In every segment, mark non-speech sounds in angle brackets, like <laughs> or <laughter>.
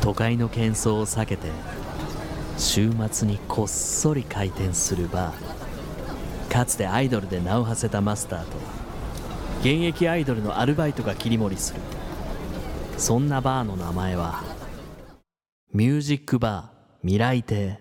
都会の喧騒を避けて週末にこっそり開店するバー。かつてアイドルで名を馳せたマスターと現役アイドルのアルバイトが切り盛りする。そんなバーの名前はミュージックバー未来亭。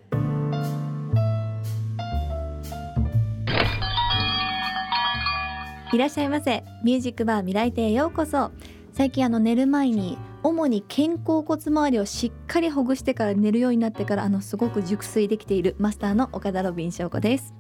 いらっしゃいませ。ミュージックバー未来亭へようこそ。最近あの寝る前に主に肩甲骨周りをしっかりほぐしてから寝るようになってからあのすごく熟睡できているマスターの岡田ロビン翔子です。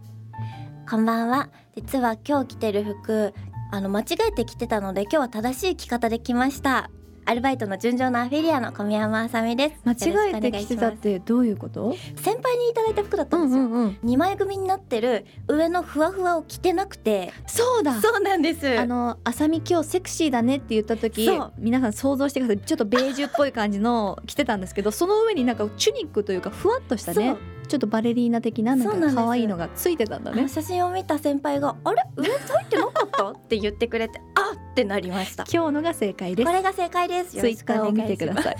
こんばんは。実は今日着てる服あの間違えて着てたので今日は正しい着方で来ました。アルバイトの純情なアフィリアの小宮山あさみです。間違えて着てたってどういうこと？先輩にいただいた服だったんですよ、うんうん、2枚組になってる上のふわふわを着てなくて。そうだ。そうなんです。あのあさみ今日セクシーだねって言った時皆さん想像してください。ちょっとベージュっぽい感じの着てたんですけどその上になんかチュニックというかふわっとしたねちょっとバレリーナ的ななんか可愛いのがついてたんだね。写真を見た先輩が「あれ？上入ってなかった?」って言ってくれて「<laughs> あっ!」ってなりました。今日のが正解です。これが正解です。よツイッターを見てください。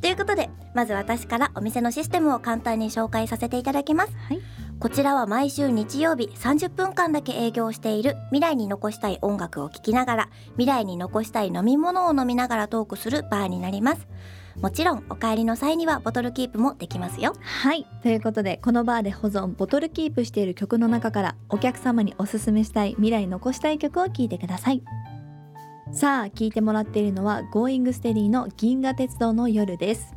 ということでまず私からお店のシステムを簡単に紹介させていただきます。はい。こちらは毎週日曜日30分間だけ営業している未来に残したい音楽を聴きながら未来に残したい飲み物を飲みながらトークするバーになりますもちろんお帰りの際にはボトルキープもできますよ。はい。ということでこのバーで保存ボトルキープしている曲の中からお客様におすすめしたい未来に残したい曲を聴いてください。さあ聴いてもらっているのは Going Steady の銀河鉄道の夜です。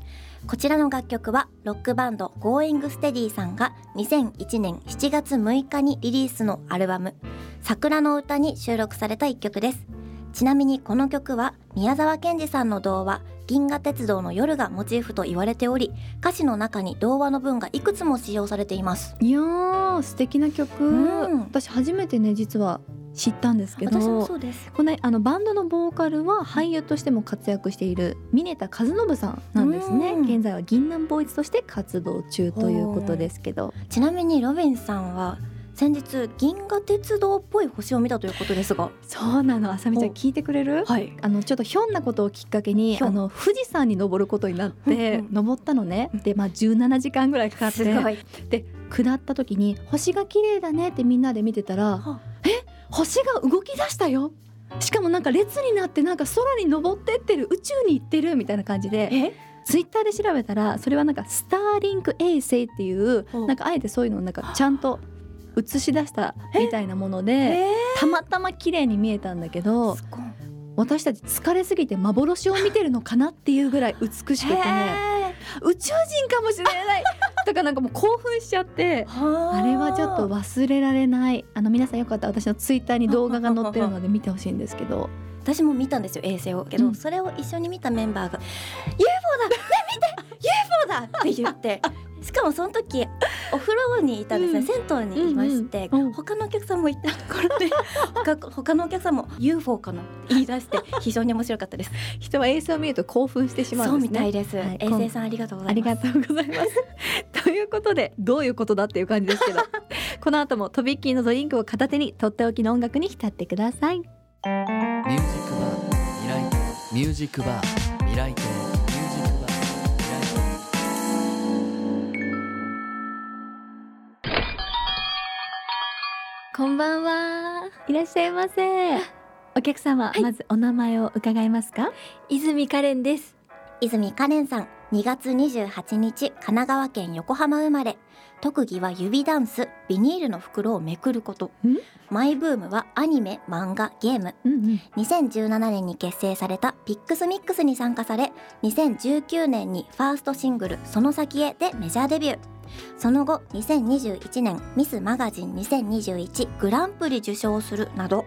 こちらの楽曲はロックバンド Going Steady さんが2001年7月6日にリリースのアルバム「桜の歌」に収録された一曲です。ちなみにこの曲は宮沢賢治さんの童話「銀河鉄道の夜」がモチーフと言われており歌詞の中に童話の文がいくつも使用されています。いやー素敵な曲、うん。私初めてね実は知ったんですけど私もそうです。このあのバンドのボーカルは俳優としても活躍している峰田和信さんなんですね。うん。現在は銀杏ボーイズとして活動中ということですけど。ちなみにロビンさんは先日銀河鉄道っぽい星を見たということですが。そうなのあさみちゃんお聞いてくれる？はい。あのちょっとひょんなことをきっかけにあの富士山に登ることになってうん。うん登ったのね。でまあ17時間ぐらいかかって。すごい。で下った時に星が綺麗だねってみんなで見てたらはえ？星が動き出したよ。しかもなんか列になってなんか空に登ってってる宇宙に行ってるみたいな感じで。え？ツイッターで調べたらそれはなんかスターリンク衛星っていうなんかあえてそういうのをなんかちゃんと映し出したみたいなものでえたまたま綺麗に見えたんだけど私たち疲れすぎて幻を見てるのかなっていうぐらい美しくてへ宇宙人かもしれない。<laughs> とかなんかもう興奮しちゃってーあ。れはちょっと忘れられない。あの皆さんよかったら私のツイッターに動画が載ってるので見てほしいんですけど。私も見たんですよ衛星を。けど、うん。それを一緒に見たメンバーが「UFO だ。ね見て。UFO だ!」って言ってしかもその時お風呂にいたんですね、うん。銭湯にいまして、うんうん。他のお客さんもいたところで <laughs> 他他のお客さんも UFO かな言い出して <laughs> 非常に面白かったです。人は衛星を見ると興奮してしまそううんですね。みたいです、はい。衛星さんありがとうござありいます。がとうございます。<laughs> ということでどういうことだっていう感じですけど。この後もとびっきりのドリンクを片手にとっておきの音楽に浸ってください。ミュージックバー未来。亭ミュージックバー未来。亭ミュージックバー未来亭こんばんは。いらっしゃいませ。お客様、はいまずお名前を伺えますか？泉カレンです泉カレンさん2月28日神奈川県横浜生まれ。特技は指ダンス。ビニールの袋をめくること。ん？マイブームはアニメ漫画ゲーム。うんうん。2017年に結成されたピックスミックスに参加され2019年にファーストシングル「その先へ」でメジャーデビュー。その後2021年ミスマガジン2021グランプリ受賞するなど。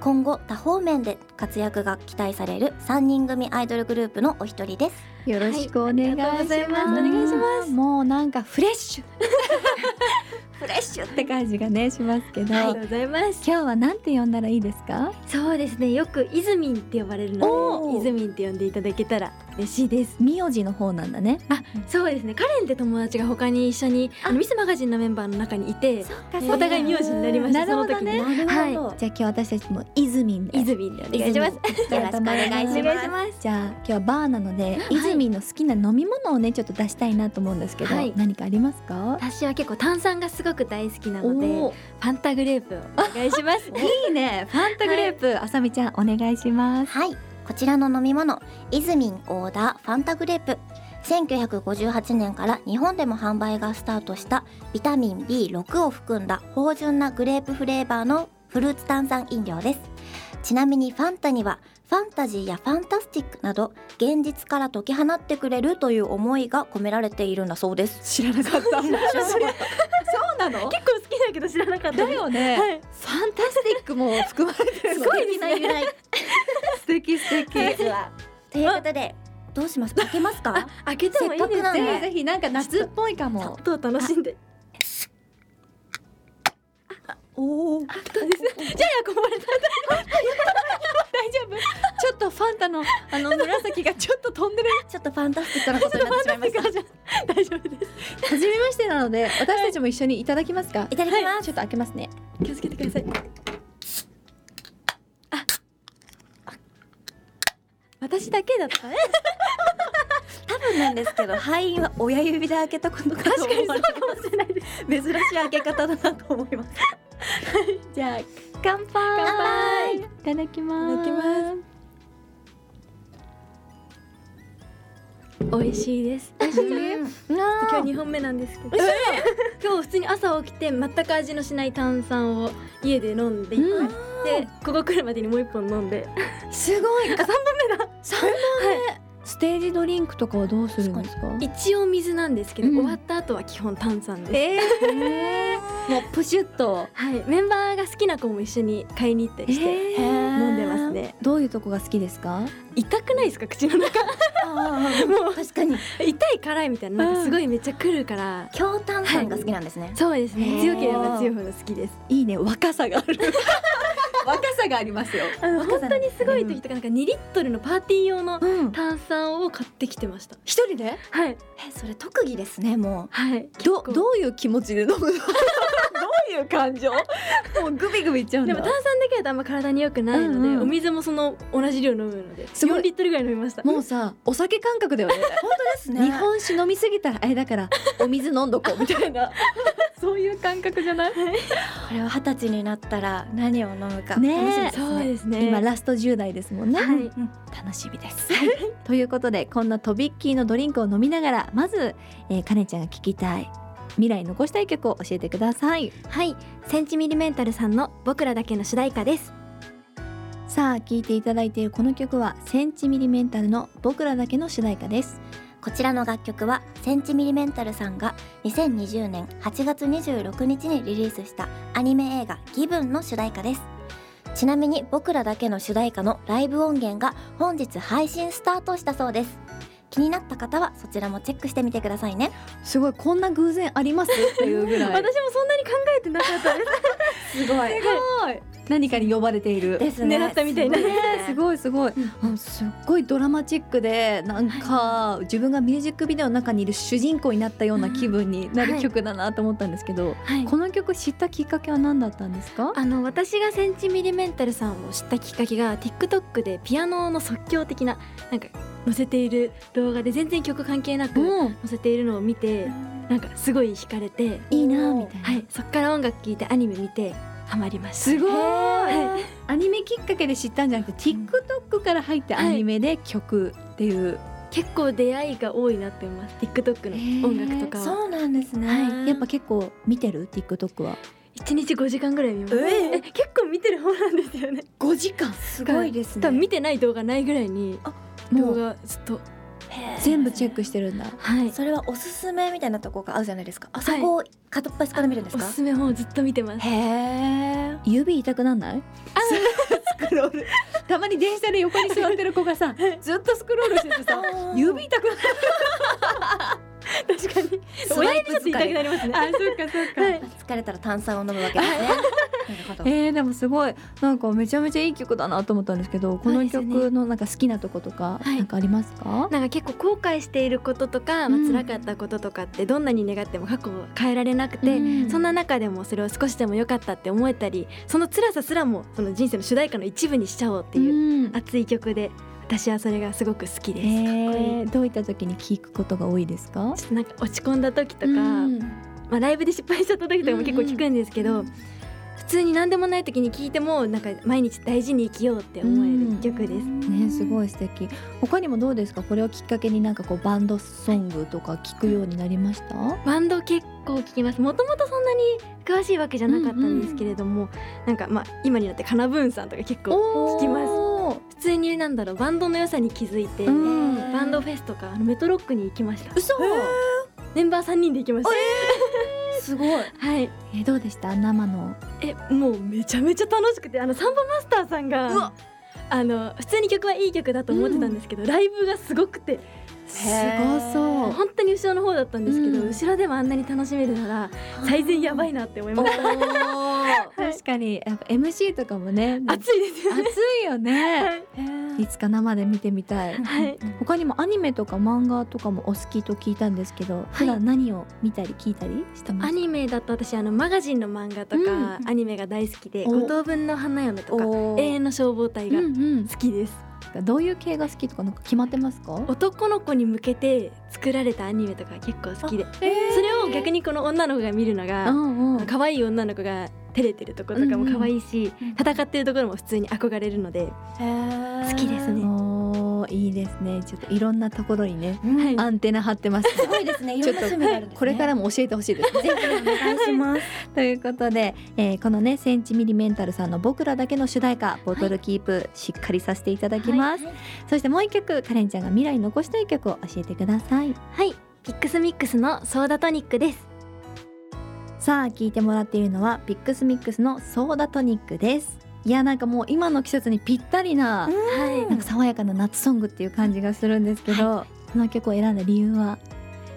今後多方面で活躍が期待される3人組アイドルグループのお一人ですよろしくお願いします。はいお願いしますもうなんかフレッシュ。<laughs> フレッシュって感じがねしますけど、ありがとうございます。今日はなんて呼んだらいいですか？そうですね。よくイズミンって呼ばれるのでイズミンって呼んでいただけたら嬉しいです。名字の方なんだね。あそうですね。カレンって友達が他に一緒にあ。のミスマガジンのメンバーの中にいてお互い名字になりました。なるほどねその時に。なるほど、じゃあ今日私たちもイズミンで。イズミンでお願いします。よろしくお願いします。じゃあ今日はバーなので、イズミンの好きな飲み物をねちょっと出したいなと思うんですけど、はい。何かありますか？私は結構炭酸がすごく大好きなのでおファンタグレープをお願いします。<laughs> いいね。ファンタグレープ、あさみちゃんお願いします。はい。こちらの飲み物イズミンオーダーファンタグレープ。1958年から日本でも販売がスタートしたビタミン B6 を含んだ芳醇なグレープフレーバーのフルーツ炭酸飲料ですちなみにファンタにはファンタジーやファンタスティックなど現実から解き放ってくれるという思いが込められているんだそうです。知らなかった。そうなの？結構好きだけど知らなかった。だよね、はい。ファンタスティックも含まれてる <laughs> すごいみな由来。素敵素敵。ということでどうします？開けますか？開けてもいいですせっかくなんで。ぜひなんか夏っぽいかも。音を楽しんでおおじゃあこぼれた大丈夫。ちょっとファンタのあの <laughs> 紫がちょっと飛んでる。ちょっとファンタスティックなことになってしまいました大丈夫です。初めましてなので私たちも一緒にいただきますか。い。ただきますちょっと開けますね。気をつけてください。あ私だけだったね。多分なんですけど敗因は親指で開けたことかと思われてかもしれないです。珍しい開け方だなと思います <laughs> じゃあ乾杯。乾杯。いただきます。いただきます。美味しいです。美味しい今日二本目なんですけど。今日普通に朝起きて全く味のしない炭酸を家で飲んで、うん。でここ来るまでにもう一本飲んで。すごい。あ三本目だ。三本目。ステージドリンクとかはどうするんですか？一応水なんですけど、うん。終わった後は基本炭酸です。えー、<laughs> もうプシュッと。はい。メンバーが好きな子も一緒に買いに行ったりして、飲んでますね。どういうとこが好きですか？痛くないですか？口の中。もう。確かに。痛い辛いみたいな。なんかすごいめっちゃくるから、強炭酸が好きなんですね、そうですね。強ければ強いほど好きです。いいね。若さがある若さがありますよ。本当にすごい時とかなんか2リットルのパーティー用のうん。炭酸を買ってきてました。一人で？はい。えそれ特技ですねもはい。どどういう気持ちで飲むの？<laughs> どういう感情？もうグビグビいっちゃうんだ。でも炭酸だけだとあんま体に良くないので、うんうん。お水もその同じ量飲むのですごい。4リットルぐらい飲みました。もうさお酒感覚だよね。う <laughs> 本当ですね。日本酒飲みすぎたらあれだからお水飲んどこうみたいな。<laughs> そういう感覚じゃない。これは二十歳になったら何を飲むかねそうですね。今ラスト10代ですもんね、はい。うん。楽しみです。ということでこんなとびっきりのドリンクを飲みながらまず、えー、かねちゃんが聞きたい未来に残したい曲を教えてください。はい。センチミリメンタルさんの僕らだけの主題歌です。さあ聴いていただいているこの曲はセンチミリメンタルの僕らだけの主題歌です。こちらの楽曲はセンチミリメンタルさんが2020年8月26日にリリースしたアニメ映画「ギブンの主題歌ですちなみに僕らだけの主題歌のライブ音源が本日配信スタートしたそうです。気になった方はそちらもチェックしてみてくださいね。すごいこんな偶然ありますっていうぐらい。<laughs> 私もそんなに考えてなかったです。<laughs> <laughs> すごい。すごい何かに呼ばれている。ですね。狙ったみたいな。すごね。すごいすごい、あすっごいドラマチックでなんか自分がミュージックビデオの中にいる主人公になったような気分になる曲だなと思ったんですけど、はい。この曲知ったきっかけは何だったんですか？あの私がセンチミリメンタルさんを知ったきっかけが TikTok でピアノの即興的ななんか載せている動画で全然曲関係なくうん載せているのを見てなんかすごい惹かれて。いいなみたいな、はい。そっから音楽聴いてアニメ見てハマりましたすごい。はアニメきっかけで知ったんじゃなくて TikTok から入ってアニメで曲っていう、結構出会いが多いなって思います。TikTok の音楽とかは。そうなんですね、はい。やっぱ結構見てる？TikTok は。1日5時間ぐらい見ます。ええ結構見てる方なんですよね。5時間？すごいですね。多分見てない動画ないぐらいに動画ずっと全部チェックしてるんだ。はい。それはおすすめみたいなとこが合うじゃないですか。あそこを片っ端から見るんですか、おすすめ本をずっと見てます。へえ指痛くなんない？スクロール。たまに電車で横に座ってる子がさずっとスクロールしててさ <laughs> 指痛くなる確かに。親指ちょっと痛くなりますね。あそっかそっか、はい。疲れたら炭酸を飲むわけですね。えー、でもすごい。なんかめちゃめちゃいい曲だなと思ったんですけどこの曲のなんか好きなとことかはい。なんかありますか、なんか結構後悔していることとか、まあうん辛かったこととかってどんなに願っても過去を変えられなくて、うん。そんな中でもそれを少しでも良かったって思えたりその辛さすらもその人生の主題歌の一部にしちゃおうっていううん。熱い曲で私はそれがすごく好きです。えー、どういった時に聴くことが多いですか？ちょっとなんか落ち込んだ時とか、うん。まあ、ライブで失敗しちゃった時とかも結構聞くんですけど、普通に何でもない時に聞いてもなんか毎日大事に生きようって思える曲です。ねすごい素敵。他にもどうですか？これをきっかけになんかこうバンドソングとか聞くようになりました、バンド結構聞きます。もともとそんなに詳しいわけじゃなかったんですけれども、なんかまあ今になってカナブーンさんとか結構聞きます普通になんだろうバンドの良さに気づいて、うん。バンドフェスとかあのメトロックに行きました。嘘。メンバー3人で行きました。すごい。<laughs> はい。えどうでした？生の。えもうめちゃめちゃ楽しくてあのサンボマスターさんうがわ。あの普通に曲はいい曲だと思ってたんですけど、ライブがすごくて。すごそう。本当に後ろの方だったんですけど、うん。後ろでもあんなに楽しめるなら最善やばいなって思いました確かにやっぱ MC とかもね暑いですよね。熱いよね。い。つか生で見てみたい。はい。他にもアニメとか漫画とかもお好きと聞いたんですけど、普段何を見たり聞いたりしてます？アニメだと私あのマガジンの漫画とか、うんアニメが大好きでお。五等分の花嫁とか永遠の消防隊がうんうん。好きです、どういう系が好きとかなんか決まってますか？男の子に向けて作られたアニメとか結構好きで。えー。それを逆にこの女の子が見るのうがんうん。可愛い女の子が照れてるところとかも可愛いし、うんうん。戦ってるところも普通に憧れるので好きですね。いいですね。ちょっといろんなところにねはい。アンテナ張ってます。すごいですね。いろんな趣味があるんですね。これからも教えてほしいです。ねぜひお願いします。<laughs> ということで、えーこのねセンチミリメンタルさんの僕らだけの主題歌ボトルキープ、しっかりさせていただきます、そしてもう一曲カレンちゃんが未来に残したい曲を教えてください。はい。ピックスミックスのソーダトニックですさあ聞いてもらっているのは PiXMiX のソーダトニックです。いやなんかもう今の季節にぴったりな、はいなんか爽やかな夏ソングっていう感じがするんですけど、この曲を選んだ理由は？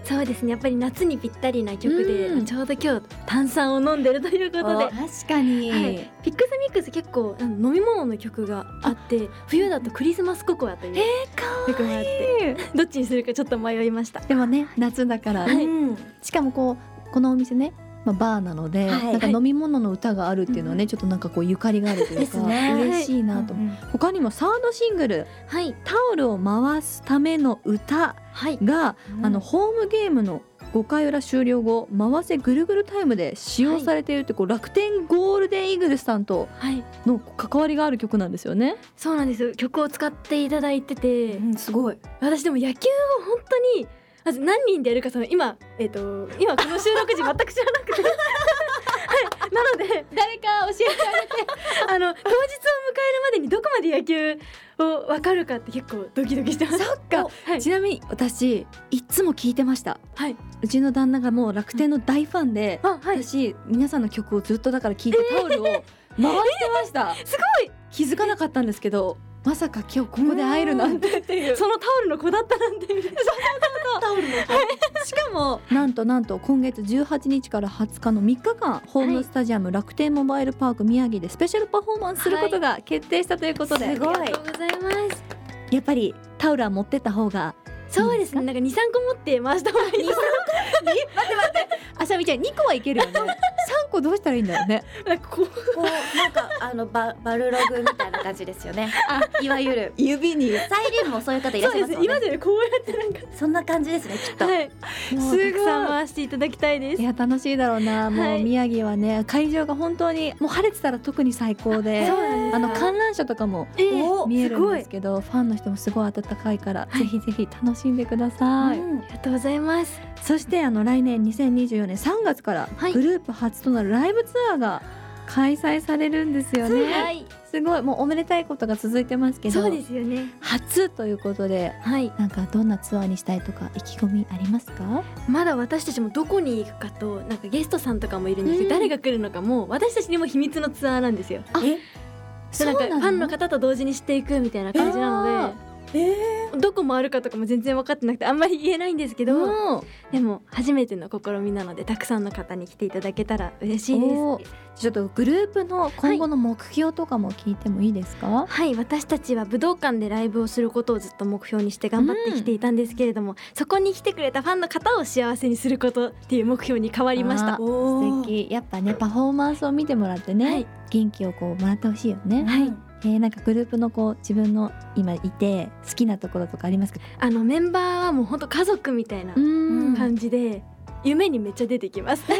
そうですね。やっぱり夏にぴったりな曲で、うん。ちょうど今日炭酸を飲んでるということで。確かに、はい、 PiXMiX 結構飲み物の曲があって冬だとクリスマスココアという曲があってどっちにするかちょっと迷いました。でもね夏だから、はい。うん。しかもこうこのお店ね、まあ、バーなので、はいなんか飲み物の歌があるっていうのはね、ちょっとなんかこうゆかりがあるというか、ね。嬉しいなと。思う、他にもサードシングルはい「タオルを回すための歌はい」が、あのホームゲームの5回裏終了後回せぐるぐるタイムで使用されているってこう、楽天ゴールデンイーグルスさんとはい。の関わりがある曲なんですよね。そうなんです。曲を使っていただいてて、うんすごい。私でも野球を本当にまず何人でやるかその今えっ、と今この収録時全く知らなくて。はい。なので誰か教えてあの当日を迎えるまでにどこまで野球を分かるかって結構ドキドキしてます。そっか。はい。ちなみに私いつも聞いてました。はい。うちの旦那がもう楽天の大ファンで、あはい。私皆さんの曲をずっとだから聴いてタオルを回してました、<laughs> すごい気づかなかったんですけどまさか今日ここで会えるなんてっていう。そのタオルの子だったなんてタオルのしかもなんとなんと今月18日から20日の3日間ホームスタジアム楽天モバイルパーク宮城でスペシャルパフォーマンスすることが決定したということで、すごい。ありがとうございます。やっぱりタオルは持ってった方がそうですね。なんか二三個持って回した方がいい。ですあさみちゃん2個はいけるよね。3個どうしたらいいんだろうね。こうなんかあのババルログみたいな感じですよね。あいわゆる。指に。サイリウムもそういう方いらっしゃいます今までこうやってなんかそんな感じですねきっと、はい。もうすごいたくさん回していただきたいです。い。や楽しいだろうな。もうはい宮城はね会場が本当にもう晴れてたら特に最高であの観覧車とかも見えるんですけどファンの人もすごい温かいから、はい。ぜひぜひ楽しんでください、うんありがとうございます。そしてあの来年2024年3月からはい。グループ初となるライブツアーが開催されるんですよね、はい。すごい。もうおめでたいことが続いてますけど。そうですよね。初ということではい。なんかどんなツアーにしたいとか意気込みありますか？まだ私たちもどこに行くかとなんかゲストさんとかもいるんですけど、うん。誰が来るのかも私たちにも秘密のツアーなんですよ。あえでなんかファンの方と同時にしていくみたいな感じなので、どこもあるかとかも全然分かってなくてあんまり言えないんですけど、うん。でも初めての試みなのでたくさんの方に来ていただけたら嬉しいです。ちょっとグループの今後の目標とかも聞いてもいいですか、はい私たちは武道館でライブをすることをずっと目標にして頑張ってきていたんですけれども、そこに来てくれたファンの方を幸せにすることっていう目標に変わりました。あ素敵。やっぱねパフォーマンスを見てもらってね、はい。元気をこうもらってほしいよね、はいえーなんかグループのこう自分の今いて好きなところとかありますか？あのメンバーはもう本当家族みたいなうん。感じで夢にめっちゃ出てきます。<laughs>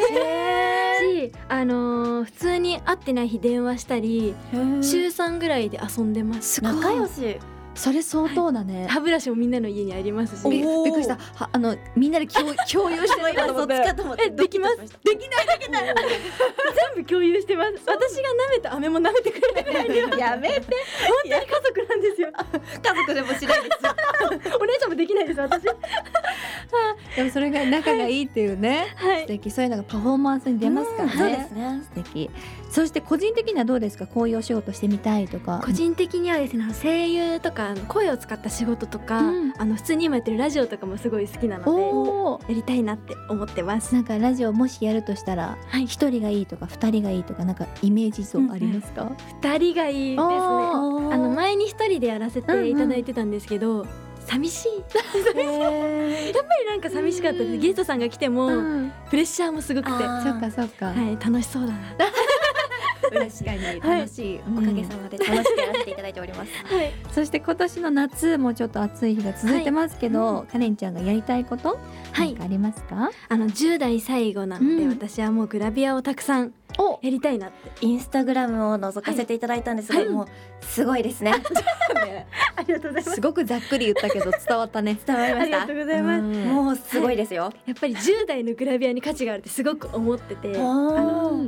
しあのー普通に会ってない日電話したり週3ぐらいで遊んでます。仲良しそれ相当だね、歯ブラシもみんなの家にありますびしびっくりした。はあのみんなで共 <laughs> 共有してないかと思ってえできます？できないできない。全部共有してます。私が舐めた飴も舐めてくれるぐらいで本やめて。当に家族なんですよ。<laughs> 家族でもしないです。<laughs> お姉ちゃんもできないです私でもそれが仲がいいっていうね。はい。素敵。そういうのがパフォーマンスに出ますからね、そうですね。素敵。そして個人的にはどうですか？こういうお仕事してみたいとか。個人的にはですね声優とか声を使った仕事とか、うん。あの普通に今やってるラジオとかもすごい好きなのでやりたいなって思ってます。なんかラジオもしやるとしたらはい。一人がいいとか二人がいいとかなんかイメージ像ありますか、二人がいいですね。あの前に一人でやらせていただいてたんですけど、寂しい。やっぱりなんか寂しかったです。ゲストさんが来ても、うん。プレッシャーもすごくて。はあそっかそっか、い楽しそうだな。<laughs> 確かにはい楽しい、おかげさまで楽しくやらせていただいております。<laughs> はい。そして今年の夏もちょっと暑い日が続いてますけど、カレンちゃんがやりたいことはい。ありますか、あの10代最後なので、うん。私はもうグラビアをたくさんおやりたいなってインスタグラムを覗かせていただいたんですが、はい。もうすごいですね。<laughs> ありがとうございます。すごくざっくり言ったけど伝わったね。伝わりました？ありがとうございます、うん。もうすごいですよ、やっぱり10代のグラビアに価値があるってすごく思っててあ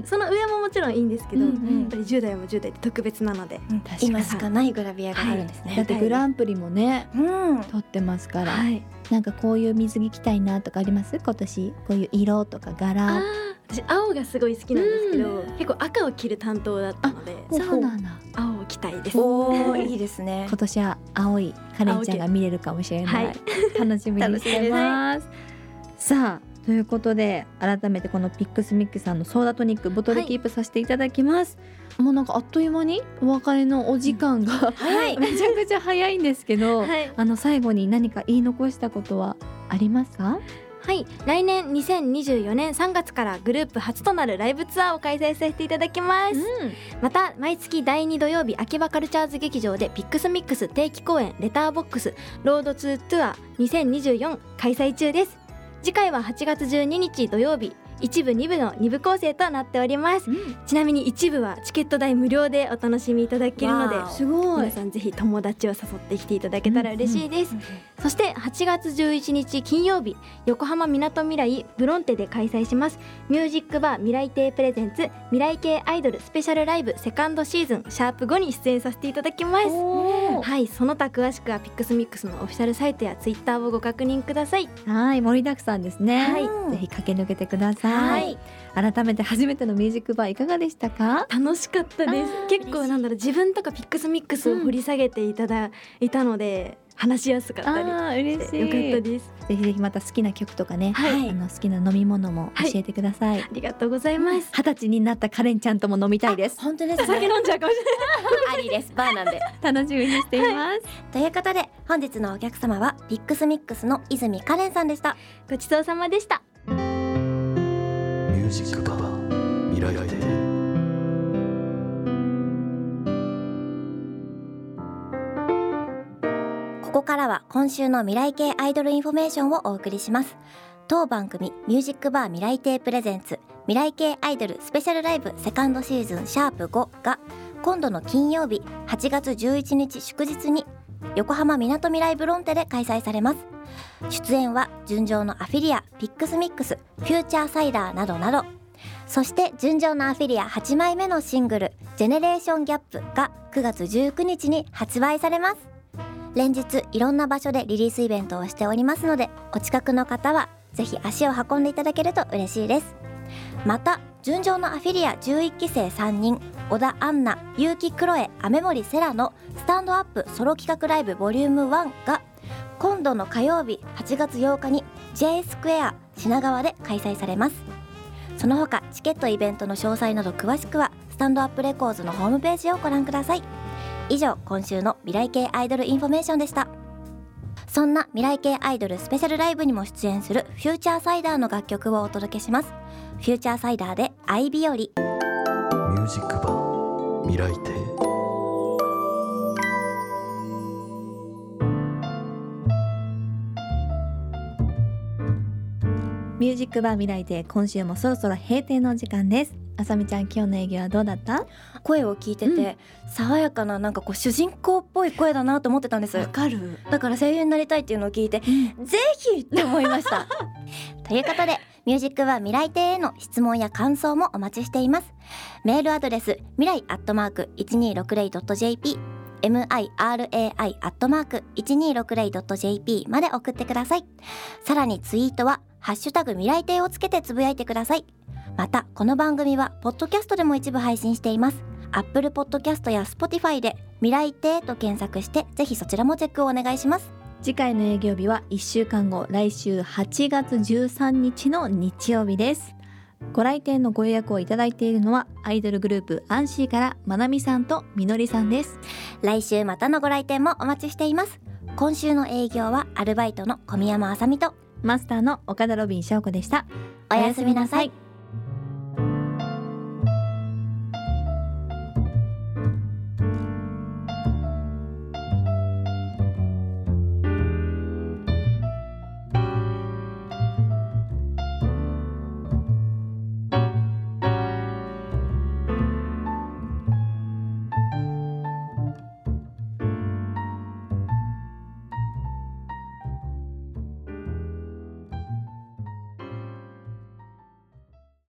その上ももちろんいいんですけど、うんうん。やっぱり10代も10代って特別なので、うん今しかないグラビアがあるんですね、だってグランプリもねうん。取ってますから、はい、なんかこういう水着着たいなとかあります？今年？こういう色とかあ柄ー私青がすごい好きなんですけど、結構赤を着る担当だったのでそうなんだ。青を着たいです。おーいいですね。<laughs> 今年は青いカレンちゃんが見れるかもしれない、はい。楽しみにしてます。さあということで改めてこのピックスミックさんのソーダトニックボトルキープさせていただきます、もうなんかあっという間にお別れのお時間が、早い。<laughs> めちゃくちゃ早いんですけど、はい、あの最後に何か言い残したことはありますか？はい、来年2024年3月からグループ初となるライブツアーを開催させていただきます、また毎月第2土曜日秋葉カルチャーズ劇場で PiXMiX 定期公演 Letter Box Road to Tour 2024開催中です次回は8月12日土曜日。一部二部の二部構成となっております。ちなみに一部はチケット代無料でお楽しみいただけるのですごい。皆さんぜひ友達を誘ってきていただけたら嬉しいです、そして8月11日金曜日横浜みなとみらいブロンテで開催します。ミュージックバー未来亭プレゼンツ未来系アイドルスペシャルライブセカンドシーズンシャープ5に出演させていただきます。はいその他詳しくは PiXMiX のオフィシャルサイトやツイッターをご確認ください。はい盛りだくさんですね、はい。ぜひ駆け抜けてください、はい。改めて初めてのミュージックバーいかがでしたか？楽しかったです。結構なんだろう自分とか PiXMiX を掘り下げていただいたので、話しやすかったり嬉しい。よかったです。ぜひぜひまた好きな曲とかね、はい。あの好きな飲み物も教えてください。ありがとうございます。二十歳になったカレンちゃんとも飲みたいです。本当です酒ね飲んじゃうかもしれない。ありです。バーなんで。楽しみにしています、とい。うことで本日のお客様は PiXMiX の泉カレンさんでした。ごちそうさまでしたージックバー未来亭ここからは今週の未来系アイドルインフォメーションをお送りします。当番組ミュージックバー未来亭プレゼンツ未来系アイドルスペシャルライブセカンドシーズンシャープ5が今度の金曜日8月11日祝日に横浜みなとみらいブロンテで開催されます。出演は純情のアフィリア PiXMiX フューチャーサイダーなどなど。そして純情のアフィリア8枚目のシングル「ジェネレーションギャップが9月19日に発売されます。連日いろんな場所でリリースイベントをしておりますのでお近くの方はぜひ足を運んでいただけると嬉しいです。また純情のアフィリア11期生3人小田アンナ結城クロエ雨森セラのスタンドアップソロ企画ライブボリューム1が今度の火曜日8月8日に J スクエア品川で開催されます。その他チケットイベントの詳細など詳しくはスタンドアップレコーズのホームページをご覧ください。以上今週の未来系アイドルインフォメーションでした。そんな未来系アイドルスペシャルライブにも出演するフューチャーサイダーの楽曲をお届けします。フューチャーサイダーで愛日和ミュージックバー未来亭ミュージックバー未来で今週もそろそろ閉店の時間ですあさみちゃん今日の営業はどうだった？声を聞いてて、爽やかななんかこう主人公っぽい声だなと思ってたんです。かる。だから声優になりたいっていうのを聞いて、ぜひって思いました。<laughs> ということでミュージックバー未来亭への質問や感想もお待ちしています。メールアドレス未来アットマーク 1260.jp mirai アットマーク 1260.jp まで送ってください。さらにツイートはハッシュタグ未来亭をつけてつぶやいてくださいまたこの番組はポッドキャストでも一部配信しています。アップルポッドキャストや Spotify で未来亭と検索してぜひそちらもチェックをお願いします。次回の営業日は1週間後来週8月13日の日曜日です。ご来店のご予約をいただいているのはアイドルグループアンシーからまなみさんとみのりさんです。来週またのご来店もお待ちしています。今週の営業はアルバイトの小宮山あさみとマスターの岡田ロビン翔子でした。おやすみなさい